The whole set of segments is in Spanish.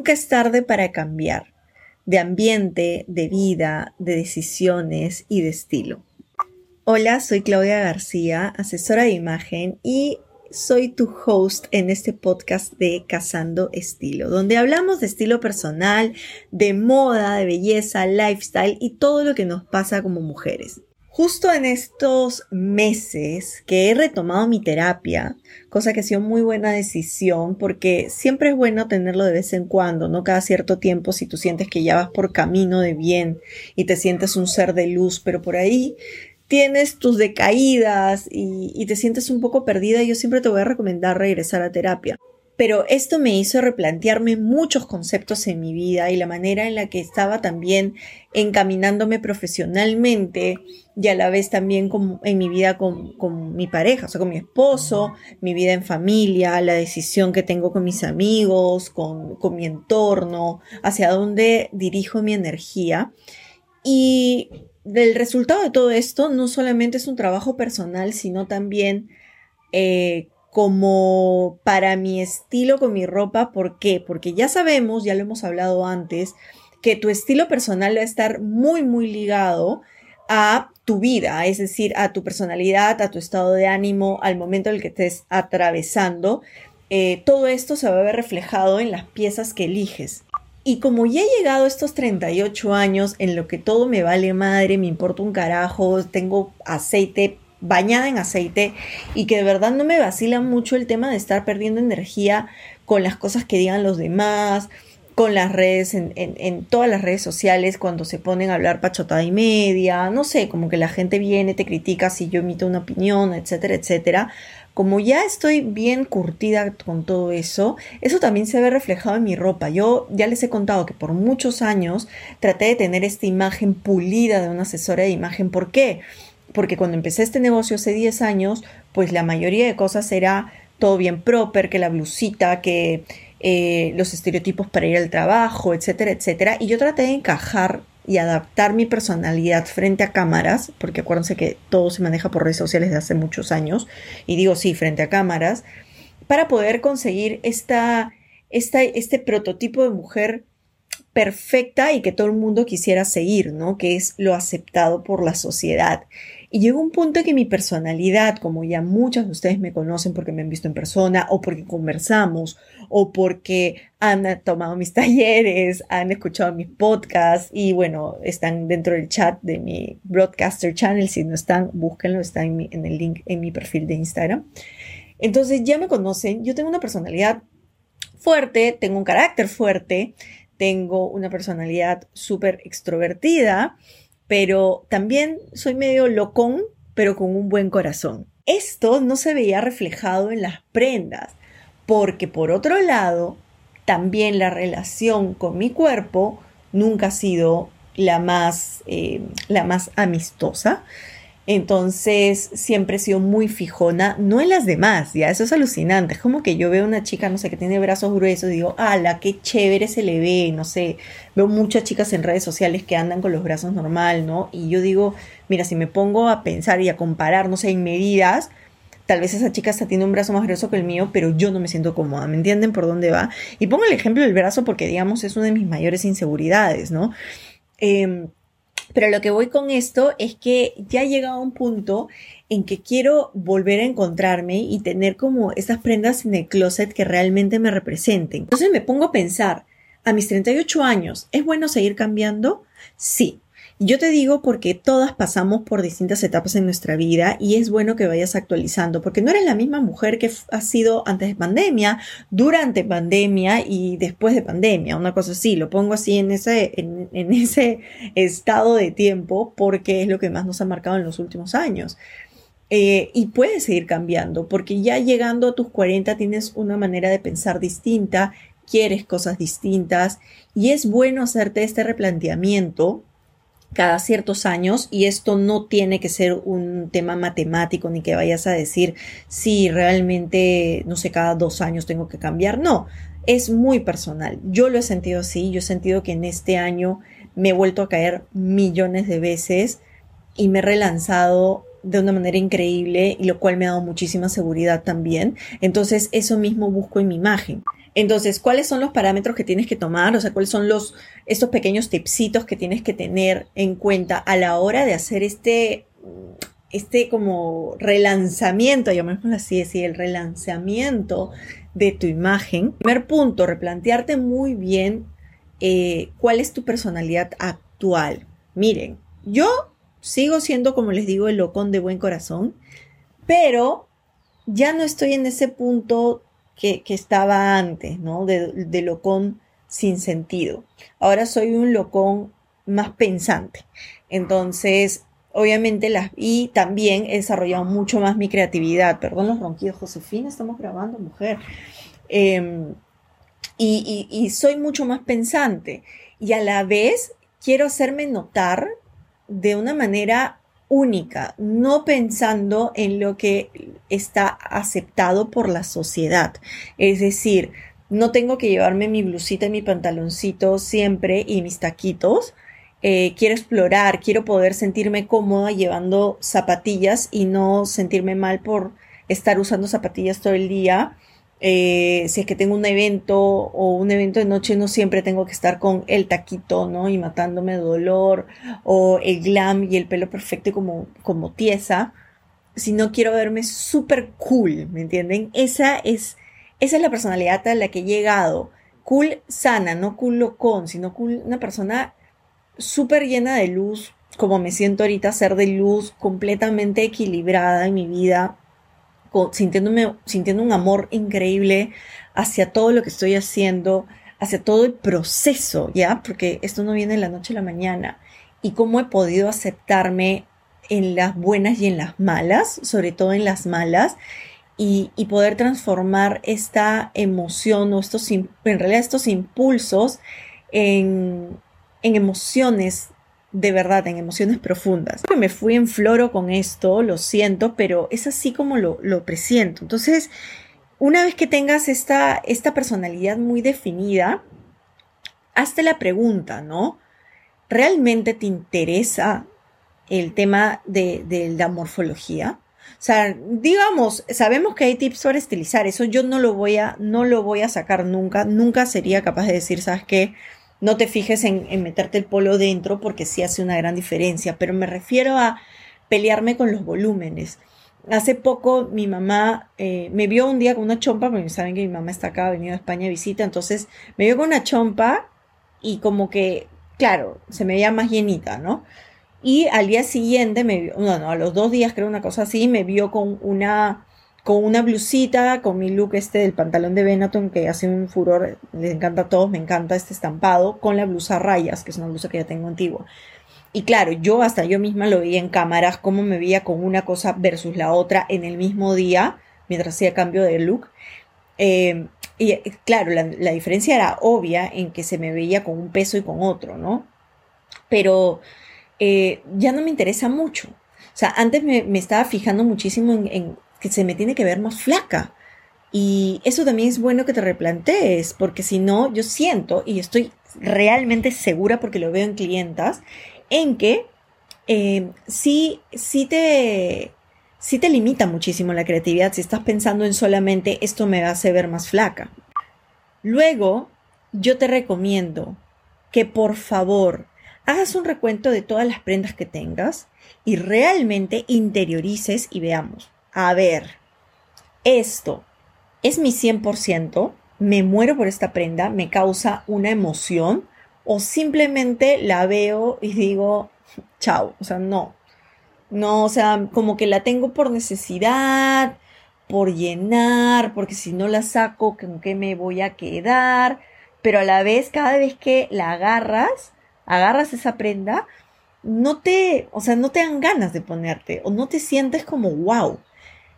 Nunca es tarde para cambiar de ambiente, de vida, de decisiones y de estilo. Hola, soy Claudia García, asesora de imagen y soy tu host en este podcast de Cazando Estilo, donde hablamos de estilo personal, de moda, de belleza, lifestyle y todo lo que nos pasa como mujeres. Justo en estos meses que he retomado mi terapia, cosa que ha sido muy buena decisión porque siempre es bueno tenerlo de vez en cuando, no cada cierto tiempo si tú sientes que ya vas por camino de bien y te sientes un ser de luz, pero por ahí tienes tus decaídas y, te sientes un poco perdida, yo siempre te voy a recomendar regresar a terapia pero esto me hizo replantearme muchos conceptos en mi vida y la manera en la que estaba también encaminándome profesionalmente y a la vez también en mi vida con, mi pareja, o sea, con mi esposo, mi vida en familia, la decisión que tengo con mis amigos, con, con mi entorno, hacia dónde dirijo mi energía. Y del resultado de todo esto no solamente es un trabajo personal, sino también eh, como para mi estilo con mi ropa. ¿Por qué? Porque ya sabemos, ya lo hemos hablado antes, que tu estilo personal va a estar muy, muy ligado a tu vida, es decir, a tu personalidad, a tu estado de ánimo, al momento en el que estés atravesando. Eh, todo esto se va a ver reflejado en las piezas que eliges. Y como ya he llegado a estos 38 años en lo que todo me vale madre, me importa un carajo, tengo aceite bañada en aceite y que de verdad no me vacila mucho el tema de estar perdiendo energía con las cosas que digan los demás, con las redes, en, todas las redes sociales, cuando se ponen a hablar pachotada y media, no sé, como que la gente viene, te critica si yo emito una opinión, etcétera, etcétera. Como ya estoy bien curtida con todo eso, eso también se ve reflejado en mi ropa. Yo ya les he contado que por muchos años traté de tener esta imagen pulida de una asesora de imagen. ¿Por qué? porque cuando empecé este negocio hace 10 años, pues la mayoría de cosas era todo bien proper, que la blusita, que eh, los estereotipos para ir al trabajo, etcétera, etcétera. Y yo traté de encajar y adaptar mi personalidad frente a cámaras, porque acuérdense que todo se maneja por redes sociales de hace muchos años, y digo sí, frente a cámaras, para poder conseguir esta, esta, este prototipo de mujer perfecta y que todo el mundo quisiera seguir, ¿no? Que es lo aceptado por la sociedad. Y llegó un punto en que mi personalidad, como ya muchos de ustedes me conocen porque me han visto en persona o porque conversamos o porque han tomado mis talleres, han escuchado mis podcasts y bueno, están dentro del chat de mi Broadcaster Channel. Si no están, búsquenlo, está en, en el link en mi perfil de Instagram. Entonces ya me conocen, yo tengo una personalidad fuerte, tengo un carácter fuerte, tengo una personalidad súper extrovertida pero también soy medio locón, pero con un buen corazón. Esto no se veía reflejado en las prendas, porque por otro lado, también la relación con mi cuerpo nunca ha sido la más, eh, la más amistosa. Entonces siempre he sido muy fijona, no en las demás, ya eso es alucinante. Es como que yo veo una chica, no sé, que tiene brazos gruesos y digo, ala, qué chévere se le ve, no sé. Veo muchas chicas en redes sociales que andan con los brazos normal, ¿no? Y yo digo, mira, si me pongo a pensar y a comparar, no sé, en medidas, tal vez esa chica está tiene un brazo más grueso que el mío, pero yo no me siento cómoda, ¿me entienden por dónde va? Y pongo el ejemplo del brazo porque, digamos, es una de mis mayores inseguridades, ¿no? Eh, pero lo que voy con esto es que ya he llegado a un punto en que quiero volver a encontrarme y tener como esas prendas en el closet que realmente me representen. Entonces me pongo a pensar, a mis 38 años, ¿es bueno seguir cambiando? Sí. Yo te digo porque todas pasamos por distintas etapas en nuestra vida y es bueno que vayas actualizando, porque no eres la misma mujer que has sido antes de pandemia, durante pandemia y después de pandemia, una cosa así, lo pongo así en ese, en, ese estado de tiempo porque es lo que más nos ha marcado en los últimos años. Eh, y puedes seguir cambiando, porque ya llegando a tus 40 tienes una manera de pensar distinta, quieres cosas distintas y es bueno hacerte este replanteamiento cada ciertos años y esto no tiene que ser un tema matemático ni que vayas a decir si realmente, no sé, cada dos años tengo que cambiar. No, es muy personal. Yo lo he sentido así, yo he sentido que en este año me he vuelto a caer millones de veces y me he relanzado de una manera increíble y lo cual me ha dado muchísima seguridad también. Entonces eso mismo busco en mi imagen Entonces, ¿cuáles son los parámetros que tienes que tomar? O sea, ¿cuáles son los, estos pequeños tipsitos que tienes que tener en cuenta a la hora de hacer este, este como relanzamiento, llamémoslo así, decir, el relanzamiento de tu imagen? Primer punto, replantearte muy bien eh, cuál es tu personalidad actual. Miren, yo sigo siendo, como les digo, el locón de buen corazón, pero ya no estoy en ese punto que, estaba antes, ¿no? De, locón sin sentido. Ahora soy un locón más pensante. Entonces, obviamente, las, y también he desarrollado mucho más mi creatividad. Perdón los ronquidos, Josefina, estamos grabando, mujer. Em, y, y, soy mucho más pensante. Y a la vez quiero hacerme notar de una manera única, no pensando en lo que está aceptado por la sociedad. Es decir, no tengo que llevarme mi blusita y mi pantaloncito siempre y mis taquitos. Eh, quiero explorar, quiero poder sentirme cómoda llevando zapatillas y no sentirme mal por estar usando zapatillas todo el día. Eh, si es que tengo un evento o un evento de noche, no siempre tengo que estar con el taquito, ¿no? Y matándome de dolor, o el glam y el pelo perfecto como, como tiesa, si no quiero verme súper cool, ¿me entienden? Esa es, esa es la personalidad a la que he llegado. Cool sana, no cool locón, sino cool, una persona súper llena de luz, como me siento ahorita, ser de luz, completamente equilibrada en mi vida, sintiéndome, sintiendo un amor increíble hacia todo lo que estoy haciendo, hacia todo el proceso, ¿ya? Porque esto no viene de la noche a la mañana. Y cómo he podido aceptarme en las buenas y en las malas, sobre todo en las malas, y, poder transformar esta emoción o estos, en realidad estos impulsos en, en emociones de verdad, en emociones profundas. Me fui en floro con esto, lo siento, pero es así como lo, lo presiento. Entonces, una vez que tengas esta, esta personalidad muy definida, hazte la pregunta, ¿no? ¿Realmente te interesa el tema de, de la morfología? O sea, digamos, sabemos que hay tips para estilizar, eso yo no lo voy a, no lo voy a sacar nunca, nunca sería capaz de decir, ¿sabes qué? No te fijes en, meterte el polo dentro porque sí hace una gran diferencia, pero me refiero a pelearme con los volúmenes. Hace poco mi mamá eh, me vio un día con una chompa, porque saben que mi mamá está acá, ha venido a España a visita, entonces me vio con una chompa y como que, claro, se me veía más llenita, ¿no? Y al día siguiente me vio, no, no, a los dos días creo una cosa así, me vio con una con una blusita, con mi look este del pantalón de Benetton que hace un furor, les encanta a todos, me encanta este estampado, con la blusa rayas, que es una blusa que ya tengo antigua. Y claro, yo hasta yo misma lo veía en cámaras, cómo me veía con una cosa versus la otra en el mismo día, mientras hacía cambio de look. Eh, y claro, la, diferencia era obvia en que se me veía con un peso y con otro, ¿no? Pero eh, ya no me interesa mucho. O sea, antes me, estaba fijando muchísimo en que se me tiene que ver más flaca. Y eso también es bueno que te replantees, porque si no, yo siento y estoy realmente segura porque lo veo en clientas, en que eh, sí, sí te, sí te limita muchísimo la creatividad si estás pensando en solamente esto me hace ver más flaca. Luego, yo te recomiendo que por favor hagas un recuento de todas las prendas que tengas y realmente interiorices y veamos a ver, esto es mi 100%, me muero por esta prenda, me causa una emoción o simplemente la veo y digo, chao, o sea, no, no, o sea, como que la tengo por necesidad, por llenar, porque si no la saco, ¿con qué me voy a quedar? Pero a la vez, cada vez que la agarras, agarras esa prenda, no te, o sea, no te dan ganas de ponerte o no te sientes como wow.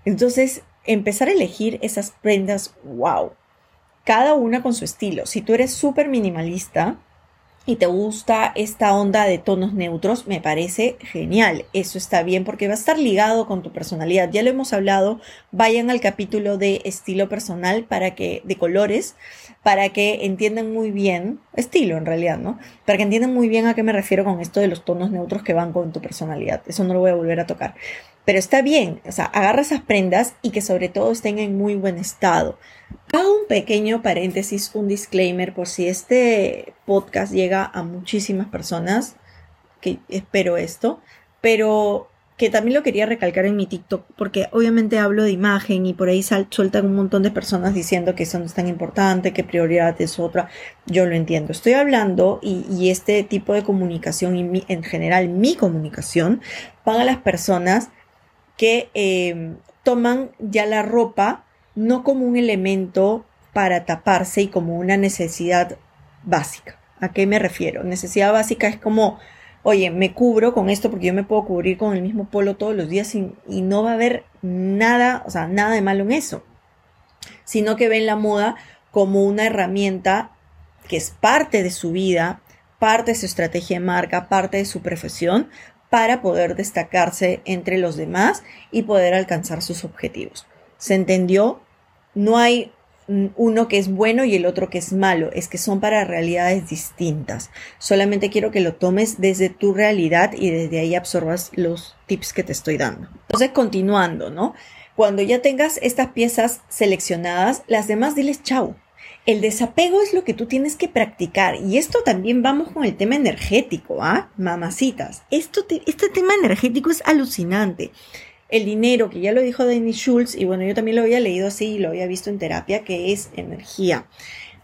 Entonces, empezar a elegir esas prendas, wow, cada una con su estilo. Si tú eres súper minimalista, y te gusta esta onda de tonos neutros, me parece genial. Eso está bien porque va a estar ligado con tu personalidad. Ya lo hemos hablado. Vayan al capítulo de estilo personal para que, de colores, para que entiendan muy bien, estilo en realidad, ¿no? Para que entiendan muy bien a qué me refiero con esto de los tonos neutros que van con tu personalidad. Eso no lo voy a volver a tocar. Pero está bien, o sea, agarra esas prendas y que sobre todo estén en muy buen estado. Hago un pequeño paréntesis, un disclaimer por si este podcast llega a muchísimas personas, que espero esto, pero que también lo quería recalcar en mi TikTok, porque obviamente hablo de imagen y por ahí sueltan un montón de personas diciendo que eso no es tan importante, que prioridad es otra. Yo lo entiendo. Estoy hablando y, este tipo de comunicación y en general mi comunicación van a las personas que eh, toman ya la ropa no como un elemento para taparse y como una necesidad básica. ¿A qué me refiero? Necesidad básica es como, oye, me cubro con esto porque yo me puedo cubrir con el mismo polo todos los días y, y no va a haber nada, o sea, nada de malo en eso, sino que ven la moda como una herramienta que es parte de su vida, parte de su estrategia de marca, parte de su profesión, para poder destacarse entre los demás y poder alcanzar sus objetivos. ¿Se entendió? No hay uno que es bueno y el otro que es malo, es que son para realidades distintas. Solamente quiero que lo tomes desde tu realidad y desde ahí absorbas los tips que te estoy dando. Entonces, continuando, ¿no? Cuando ya tengas estas piezas seleccionadas, las demás diles chau. El desapego es lo que tú tienes que practicar y esto también vamos con el tema energético, ¿ah? Mamacitas. Esto este tema energético es alucinante el dinero, que ya lo dijo Danny Schultz, y bueno, yo también lo había leído así y lo había visto en terapia, que es energía.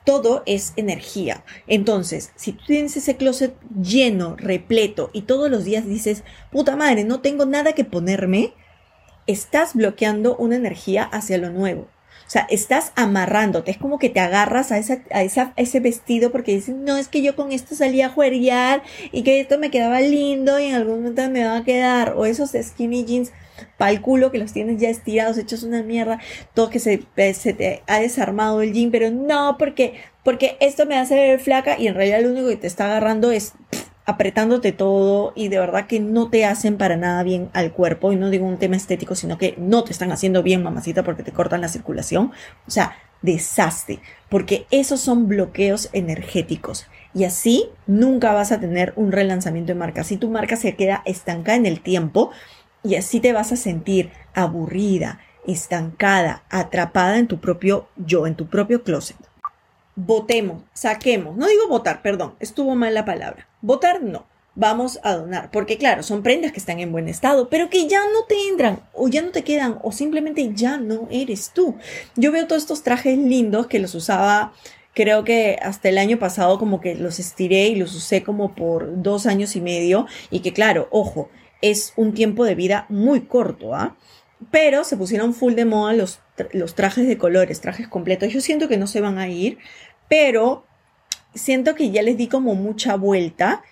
Todo es energía. Entonces, si tú tienes ese closet lleno, repleto, y todos los días dices, puta madre, no tengo nada que ponerme, estás bloqueando una energía hacia lo nuevo. O sea, estás amarrándote, es como que te agarras a, esa, a, esa, ese vestido porque dices, no, es que yo con esto salía a jueguear y que esto me quedaba lindo y en algún momento me va a quedar. O esos skinny jeans para el culo que los tienes ya estirados, hechos una mierda, todo que se, se te ha desarmado el jean, pero no, porque, porque esto me hace ver flaca y en realidad lo único que te está agarrando es apretándote todo y de verdad que no te hacen para nada bien al cuerpo y no digo un tema estético, sino que no te están haciendo bien, mamacita, porque te cortan la circulación. O sea, desastre, porque esos son bloqueos energéticos y así nunca vas a tener un relanzamiento de marca. Si tu marca se queda estancada en el tiempo, y así te vas a sentir aburrida, estancada, atrapada en tu propio yo, en tu propio closet. Votemos, saquemos, no digo votar, perdón, estuvo mal la palabra. Votar no, vamos a donar, porque claro, son prendas que están en buen estado, pero que ya no te entran o ya no te quedan o simplemente ya no eres tú. Yo veo todos estos trajes lindos que los usaba creo que hasta el año pasado como que los estiré y los usé como por dos años y medio y que claro, ojo, es un tiempo de vida muy corto, ¿ah? Pero se pusieron full de moda los, los trajes de colores, trajes completos. Yo siento que no se van a ir, pero siento que ya les di como mucha vuelta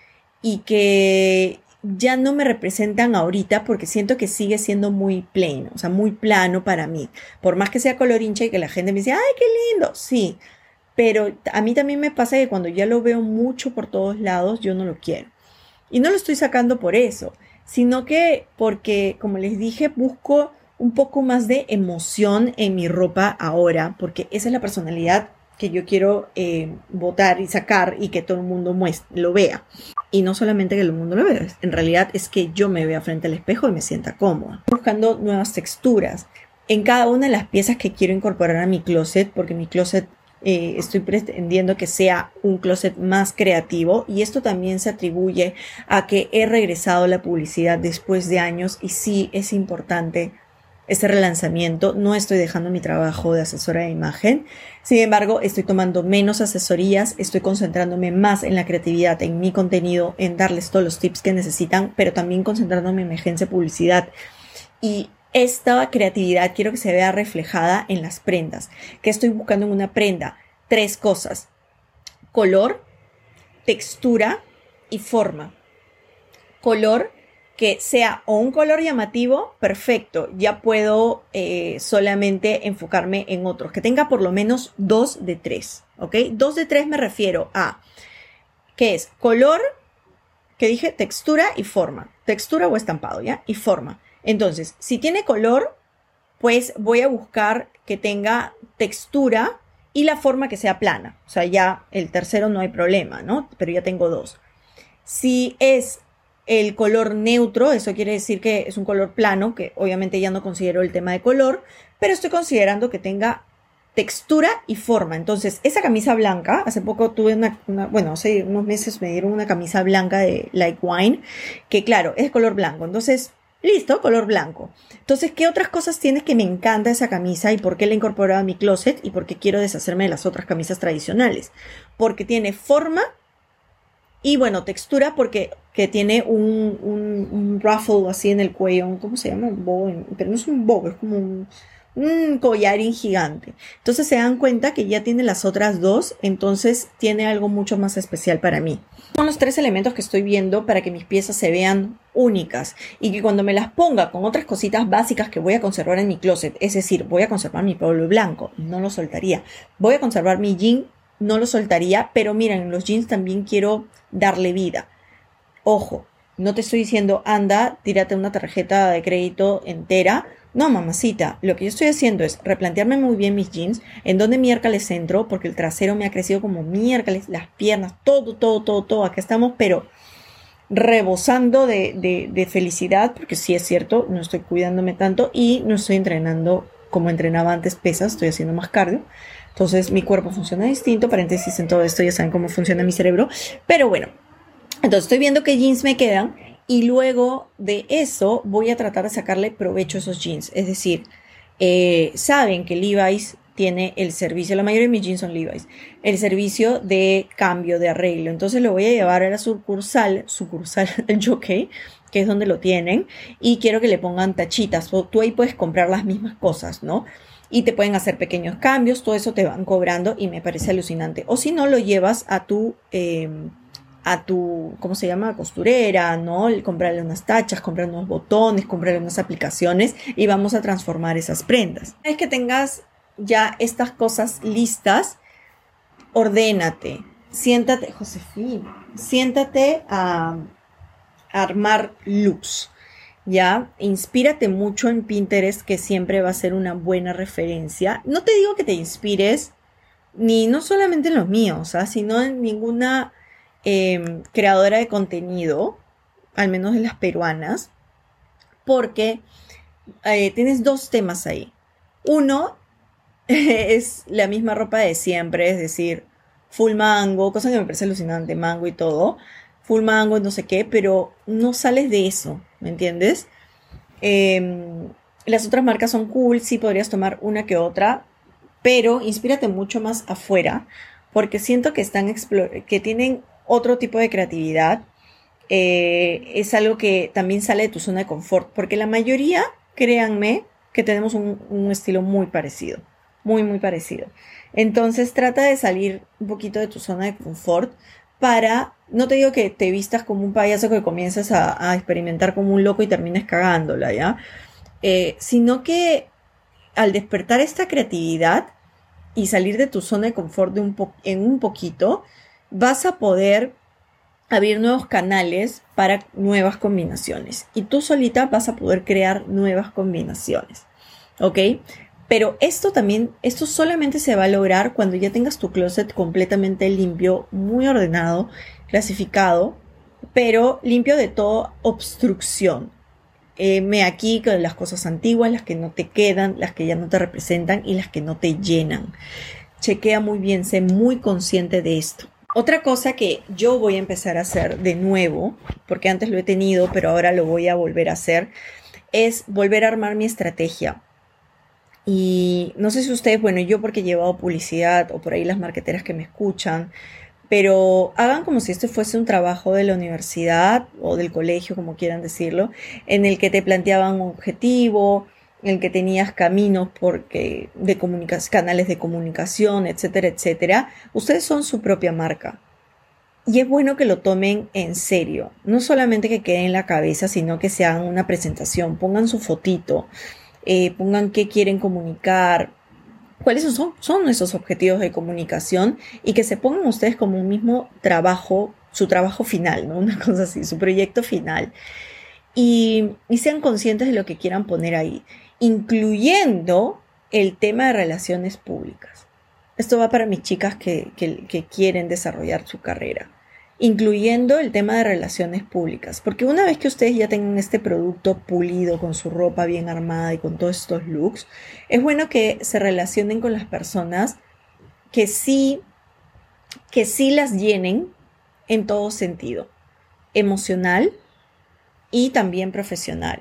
y que ya no me representan ahorita porque siento que sigue siendo muy plain, o sea, muy plano para mí. Por más que sea color hincha y que la gente me dice, ay, qué lindo, sí. Pero a mí también me pasa que cuando ya lo veo mucho por todos lados, yo no lo quiero. Y no lo estoy sacando por eso sino que porque, como les dije, busco un poco más de emoción en mi ropa ahora, porque esa es la personalidad que yo quiero eh, votar y sacar y que todo el mundo lo vea. Y no solamente que el mundo lo vea, en realidad es que yo me vea frente al espejo y me sienta cómoda. Buscando nuevas texturas en cada una de las piezas que quiero incorporar a mi closet, porque mi closet eh, estoy pretendiendo que sea un closet más creativo y esto también se atribuye a que he regresado a la publicidad después de años y sí es importante este relanzamiento. No estoy dejando mi trabajo de asesora de imagen. Sin embargo, estoy tomando menos asesorías, estoy concentrándome más en la creatividad, en mi contenido, en darles todos los tips que necesitan, pero también concentrándome en mi agencia de publicidad. Y esta creatividad quiero que se vea reflejada en las prendas. ¿Qué estoy buscando en una prenda? Tres cosas. Color, textura y forma. Color que sea o un color llamativo, perfecto, ya puedo eh, solamente enfocarme en otros, que tenga por lo menos dos de tres, ¿ok? Dos de tres me refiero a que es color, que dije textura y forma. Textura o estampado, ¿ya? Y forma. Entonces, si tiene color, pues voy a buscar que tenga textura y la forma que sea plana. O sea, ya el tercero no hay problema, ¿no? Pero ya tengo dos. Si es el color neutro, eso quiere decir que es un color plano, que obviamente ya no considero el tema de color, pero estoy considerando que tenga textura y forma. Entonces, esa camisa blanca, hace poco tuve una, bueno, hace unos meses me dieron una camisa blanca de Like Wine, que claro, es color blanco. Entonces, listo, color blanco. Entonces, ¿qué otras cosas tienes que me encanta esa camisa y por qué la he a mi closet y por qué quiero deshacerme de las otras camisas tradicionales? Porque tiene forma y bueno, textura porque que tiene un, un, ruffle así en el cuello, ¿cómo se llama? Un bow, pero no es un bow, es como un, un collarín gigante. Entonces se dan cuenta que ya tiene las otras dos, entonces tiene algo mucho más especial para mí. Son los tres elementos que estoy viendo para que mis piezas se vean únicas y que cuando me las ponga con otras cositas básicas que voy a conservar en mi closet, es decir, voy a conservar mi pueblo blanco, no lo soltaría. Voy a conservar mi jean, no lo soltaría, pero miren, en los jeans también quiero darle vida. Ojo, no te estoy diciendo, anda, tírate una tarjeta de crédito entera no, mamacita, lo que yo estoy haciendo es replantearme muy bien mis jeans, en dónde miércoles entro, porque el trasero me ha crecido como miércoles, las piernas, todo, todo, todo, todo. Acá estamos, pero rebosando de, de, felicidad, porque sí es cierto, no estoy cuidándome tanto y no estoy entrenando como entrenaba antes pesas, estoy haciendo más cardio. Entonces mi cuerpo funciona distinto, paréntesis en todo esto, ya saben cómo funciona mi cerebro. Pero bueno, entonces estoy viendo qué jeans me quedan y luego de eso voy a tratar de sacarle provecho a esos jeans. Es decir, eh, saben que Levi's tiene el servicio, la mayoría de mis jeans son Levi's, el servicio de cambio, de arreglo. Entonces lo voy a llevar a la sucursal, sucursal del jockey, que es donde lo tienen, y quiero que le pongan tachitas. O tú ahí puedes comprar las mismas cosas, ¿no? Y te pueden hacer pequeños cambios, todo eso te van cobrando y me parece alucinante. O si no, lo llevas a tu... Em, a tu, ¿cómo se llama? Costurera, ¿no? Comprarle unas tachas, comprarle unos botones, comprarle unas aplicaciones y vamos a transformar esas prendas. Es que tengas ya estas cosas listas, ordénate, siéntate, Josefina, siéntate a, armar looks. ¿ya? Inspírate mucho en Pinterest, que siempre va a ser una buena referencia. No te digo que te inspires, ni no solamente en los míos, sino en ninguna Em, creadora de contenido, al menos de las peruanas, porque eh, tienes dos temas ahí. Uno es la misma ropa de siempre, es decir, full mango, cosa que me parece alucinante, mango y todo, full mango, no sé qué, pero no sales de eso, ¿me entiendes? Em, las otras marcas son cool, sí podrías tomar una que otra, pero inspírate mucho más afuera, porque siento que están que tienen otro tipo de creatividad. Eh, es algo que también sale de tu zona de confort, porque la mayoría, créanme, que tenemos un, estilo muy parecido, muy, muy parecido. Entonces trata de salir un poquito de tu zona de confort para, no te digo que te vistas como un payaso que comienzas a, experimentar como un loco y termines cagándola, ¿ya? Eh, sino que al despertar esta creatividad y salir de tu zona de confort de un en un poquito, vas a poder abrir nuevos canales para nuevas combinaciones y tú solita vas a poder crear nuevas combinaciones. ¿Ok? Pero esto también, esto solamente se va a lograr cuando ya tengas tu closet completamente limpio, muy ordenado, clasificado, pero limpio de toda obstrucción. Me aquí con las cosas antiguas, las que no te quedan, las que ya no te representan y las que no te llenan. Chequea muy bien, sé muy consciente de esto. Otra cosa que yo voy a empezar a hacer de nuevo, porque antes lo he tenido, pero ahora lo voy a volver a hacer, es volver a armar mi estrategia. Y no sé si ustedes, bueno, yo porque he llevado publicidad o por ahí las marqueteras que me escuchan, pero hagan como si este fuese un trabajo de la universidad o del colegio, como quieran decirlo, en el que te planteaban un objetivo, en el que tenías caminos porque de canales de comunicación, etcétera, etcétera, ustedes son su propia marca. Y es bueno que lo tomen en serio, no solamente que quede en la cabeza, sino que se hagan una presentación, pongan su fotito, eh, pongan qué quieren comunicar, cuáles son, son esos objetivos de comunicación y que se pongan ustedes como un mismo trabajo su trabajo final, ¿no? Una cosa así, su proyecto final. Y, sean conscientes de lo que quieran poner ahí, incluyendo el tema de relaciones públicas. Esto va para mis chicas que, que quieren desarrollar su carrera incluyendo el tema de relaciones públicas, porque una vez que ustedes ya tengan este producto pulido con su ropa bien armada y con todos estos looks, es bueno que se relacionen con las personas que sí que sí las llenen en todo sentido, emocional y también profesional.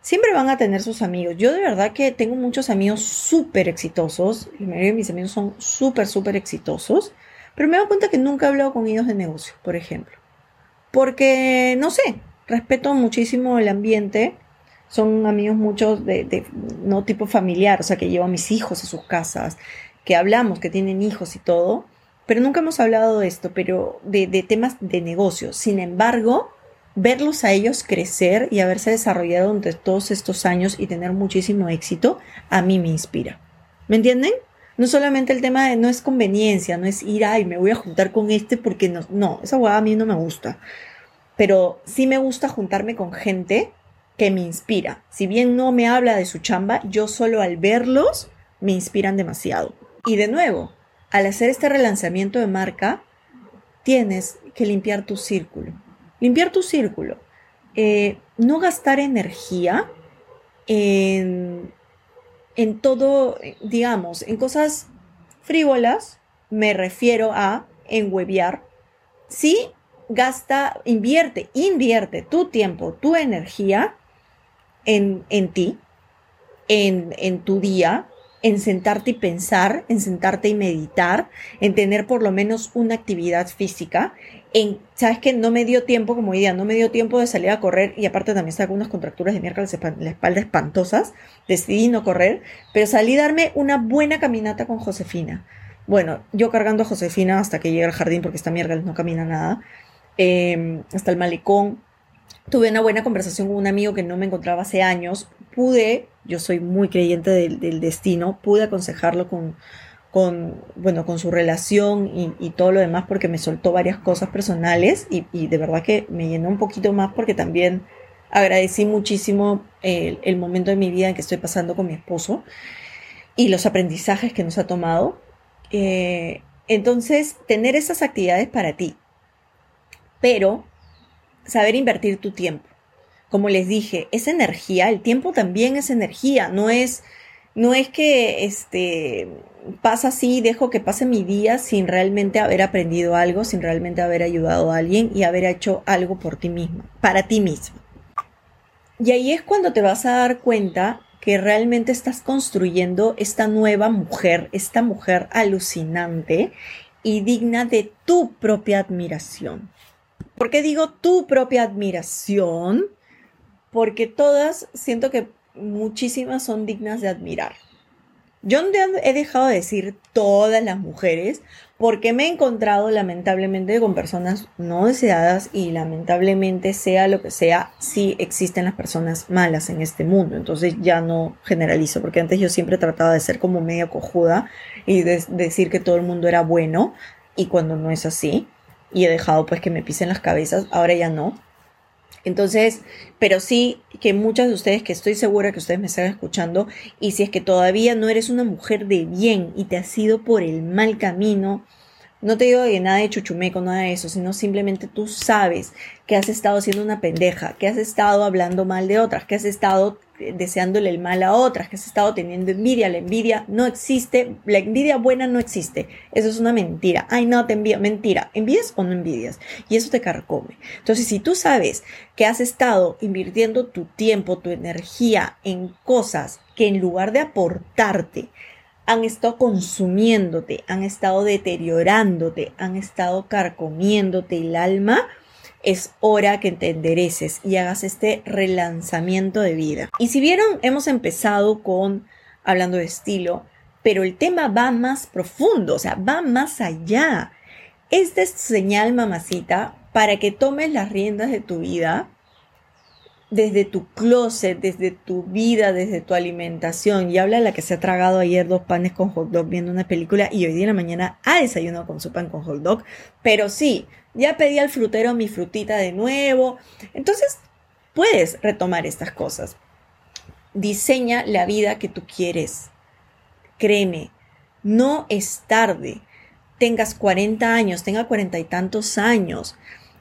Siempre van a tener sus amigos. Yo de verdad que tengo muchos amigos súper exitosos. La mayoría de mis amigos son súper, súper exitosos. Pero me doy cuenta que nunca he hablado con ellos de negocio, por ejemplo. Porque, no sé, respeto muchísimo el ambiente. Son amigos muchos de, no tipo familiar, o sea, que llevo a mis hijos a sus casas, que hablamos, que tienen hijos y todo. Pero nunca hemos hablado de esto, pero de, de temas de negocio. Sin embargo, verlos a ellos crecer y haberse desarrollado durante todos estos años y tener muchísimo éxito, a mí me inspira. ¿Me entienden? No solamente el tema de no es conveniencia, no es ir, ay, me voy a juntar con este porque no, no, esa hueá a mí no me gusta. Pero sí me gusta juntarme con gente que me inspira. Si bien no me habla de su chamba, yo solo al verlos me inspiran demasiado. Y de nuevo, al hacer este relanzamiento de marca, tienes que limpiar tu círculo. Limpiar tu círculo. Eh, no gastar energía en en todo, digamos, en cosas frívolas, me refiero a en hueviar. Sí, gasta, invierte, invierte tu tiempo, tu energía en, en ti, en, en tu día, en sentarte y pensar, en sentarte y meditar, en tener por lo menos una actividad física, sabes que no me dio tiempo, como idea, no me dio tiempo de salir a correr y aparte también con unas contracturas de miércoles la espalda espantosas, decidí no correr, pero salí a darme una buena caminata con Josefina. Bueno, yo cargando a Josefina hasta que llegue al jardín porque esta miércoles no camina nada, em, hasta el malecón. Tuve una buena conversación con un amigo que no me encontraba hace años. Pude, yo soy muy creyente del destino, pude aconsejarlo con, con, bueno, con su relación y, todo lo demás porque me soltó varias cosas personales y, de verdad que me llenó un poquito más porque también agradecí muchísimo el, momento de mi vida en que estoy pasando con mi esposo y los aprendizajes que nos ha tomado. Eh, entonces, tener esas actividades para ti, pero saber invertir tu tiempo. Como les dije, es energía, el tiempo también es energía, no es no es que este pasa así, dejo que pase mi día sin realmente haber aprendido algo, sin realmente haber ayudado a alguien y haber hecho algo por ti misma, para ti mismo. Y ahí es cuando te vas a dar cuenta que realmente estás construyendo esta nueva mujer, esta mujer alucinante y digna de tu propia admiración. ¿Por qué digo tu propia admiración? Porque todas siento que muchísimas son dignas de admirar. Yo he dejado de decir todas las mujeres porque me he encontrado lamentablemente con personas no deseadas y lamentablemente sea lo que sea, sí existen las personas malas en este mundo. Entonces ya no generalizo porque antes yo siempre trataba de ser como media cojuda y de decir que todo el mundo era bueno y cuando no es así y he dejado pues que me pisen las cabezas, ahora ya no. Entonces, pero sí que muchas de ustedes, que estoy segura que ustedes me están escuchando, y si es que todavía no eres una mujer de bien y te has ido por el mal camino, no te digo de nada de chuchumeco, nada de eso, sino simplemente tú sabes que has estado haciendo una pendeja, que has estado hablando mal de otras, que has estado deseándole el mal a otras, que has estado teniendo envidia. La envidia no existe, la envidia buena no existe. Eso es una mentira. Ay, no, te envío. Mentira. ¿Envidias o no envidias? Y eso te carcome. Entonces, si tú sabes que has estado invirtiendo tu tiempo, tu energía en cosas que en lugar de aportarte, han estado consumiéndote, han estado deteriorándote, han estado carcomiéndote el alma, es hora que te endereces y hagas este relanzamiento de vida. Y si vieron, hemos empezado con hablando de estilo, pero el tema va más profundo, o sea, va más allá. Esta es señal, mamacita, para que tomes las riendas de tu vida desde tu closet, desde tu vida, desde tu alimentación. Y habla la que se ha tragado ayer dos panes con hot dog viendo una película y hoy día en la mañana ha desayunado con su pan con hot dog. Pero sí, ya pedí al frutero mi frutita de nuevo. Entonces, puedes retomar estas cosas. Diseña la vida que tú quieres. Créeme, no es tarde. Tengas 40 años, tenga cuarenta y tantos años,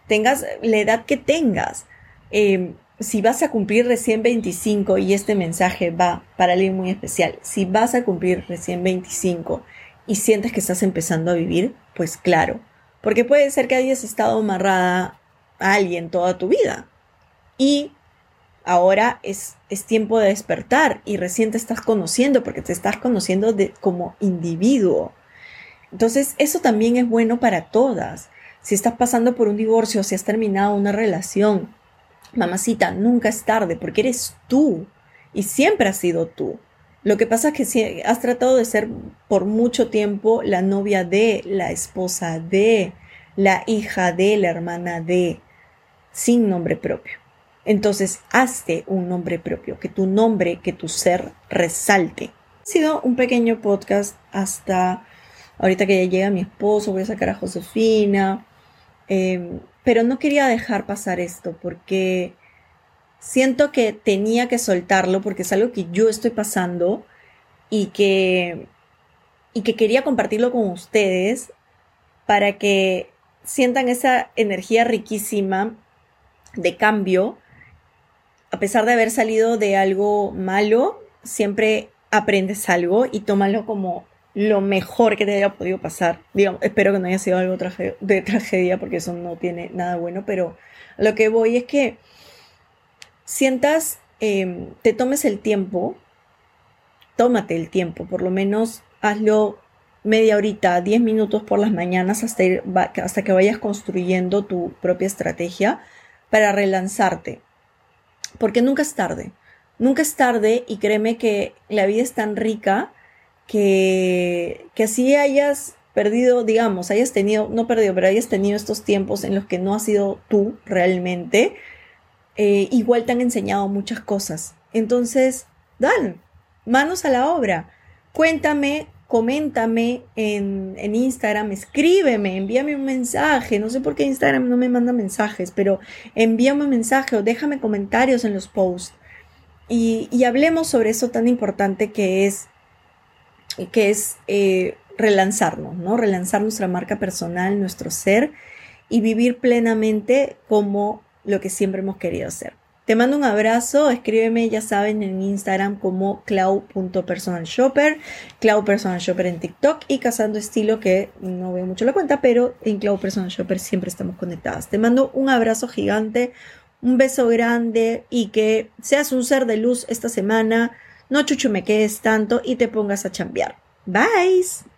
tengas la edad que tengas. Eh, si vas a cumplir recién 25 y este mensaje va para alguien muy especial, si vas a cumplir recién 25 y sientes que estás empezando a vivir, pues claro, porque puede ser que hayas estado amarrada a alguien toda tu vida y ahora es, es tiempo de despertar y recién te estás conociendo porque te estás conociendo de, como individuo. Entonces eso también es bueno para todas. Si estás pasando por un divorcio, si has terminado una relación, Mamacita, nunca es tarde porque eres tú y siempre has sido tú. Lo que pasa es que has tratado de ser por mucho tiempo la novia de, la esposa de, la hija de, la hermana de, sin nombre propio. Entonces, hazte un nombre propio, que tu nombre, que tu ser resalte. Ha sido un pequeño podcast hasta ahorita que ya llega mi esposo, voy a sacar a Josefina. Eh, pero no quería dejar pasar esto porque siento que tenía que soltarlo porque es algo que yo estoy pasando y que, y que quería compartirlo con ustedes para que sientan esa energía riquísima de cambio. A pesar de haber salido de algo malo, siempre aprendes algo y tómalo como lo mejor que te haya podido pasar. Digamos, espero que no haya sido algo de tragedia porque eso no tiene nada bueno, pero lo que voy es que sientas, em, te tomes el tiempo, tómate el tiempo, por lo menos hazlo media horita, 10 minutos por las mañanas hasta, hasta que vayas construyendo tu propia estrategia para relanzarte. Porque nunca es tarde. Nunca es tarde y créeme que la vida es tan rica que, que así hayas perdido, digamos, hayas tenido, no perdido, pero hayas tenido estos tiempos en los que no has sido tú realmente, eh, igual te han enseñado muchas cosas. Entonces, dan, manos a la obra. Cuéntame, coméntame en, en, Instagram, escríbeme, envíame un mensaje. No sé por qué Instagram no me manda mensajes, pero envíame un mensaje o déjame comentarios en los posts. Y, y hablemos sobre eso tan importante que es que es eh, relanzarnos, ¿no? Relanzar nuestra marca personal, nuestro ser y vivir plenamente como lo que siempre hemos querido hacer. Te mando un abrazo, escríbeme, ya saben, en Instagram como clau.personalshopper, clau personal shopper en TikTok y Cazando Estilo, que no veo mucho la cuenta, pero en Clau Personal Shopper siempre estamos conectadas. Te mando un abrazo gigante, un beso grande y que seas un ser de luz esta semana no chuchumeques tanto y te pongas a chambear. Bye.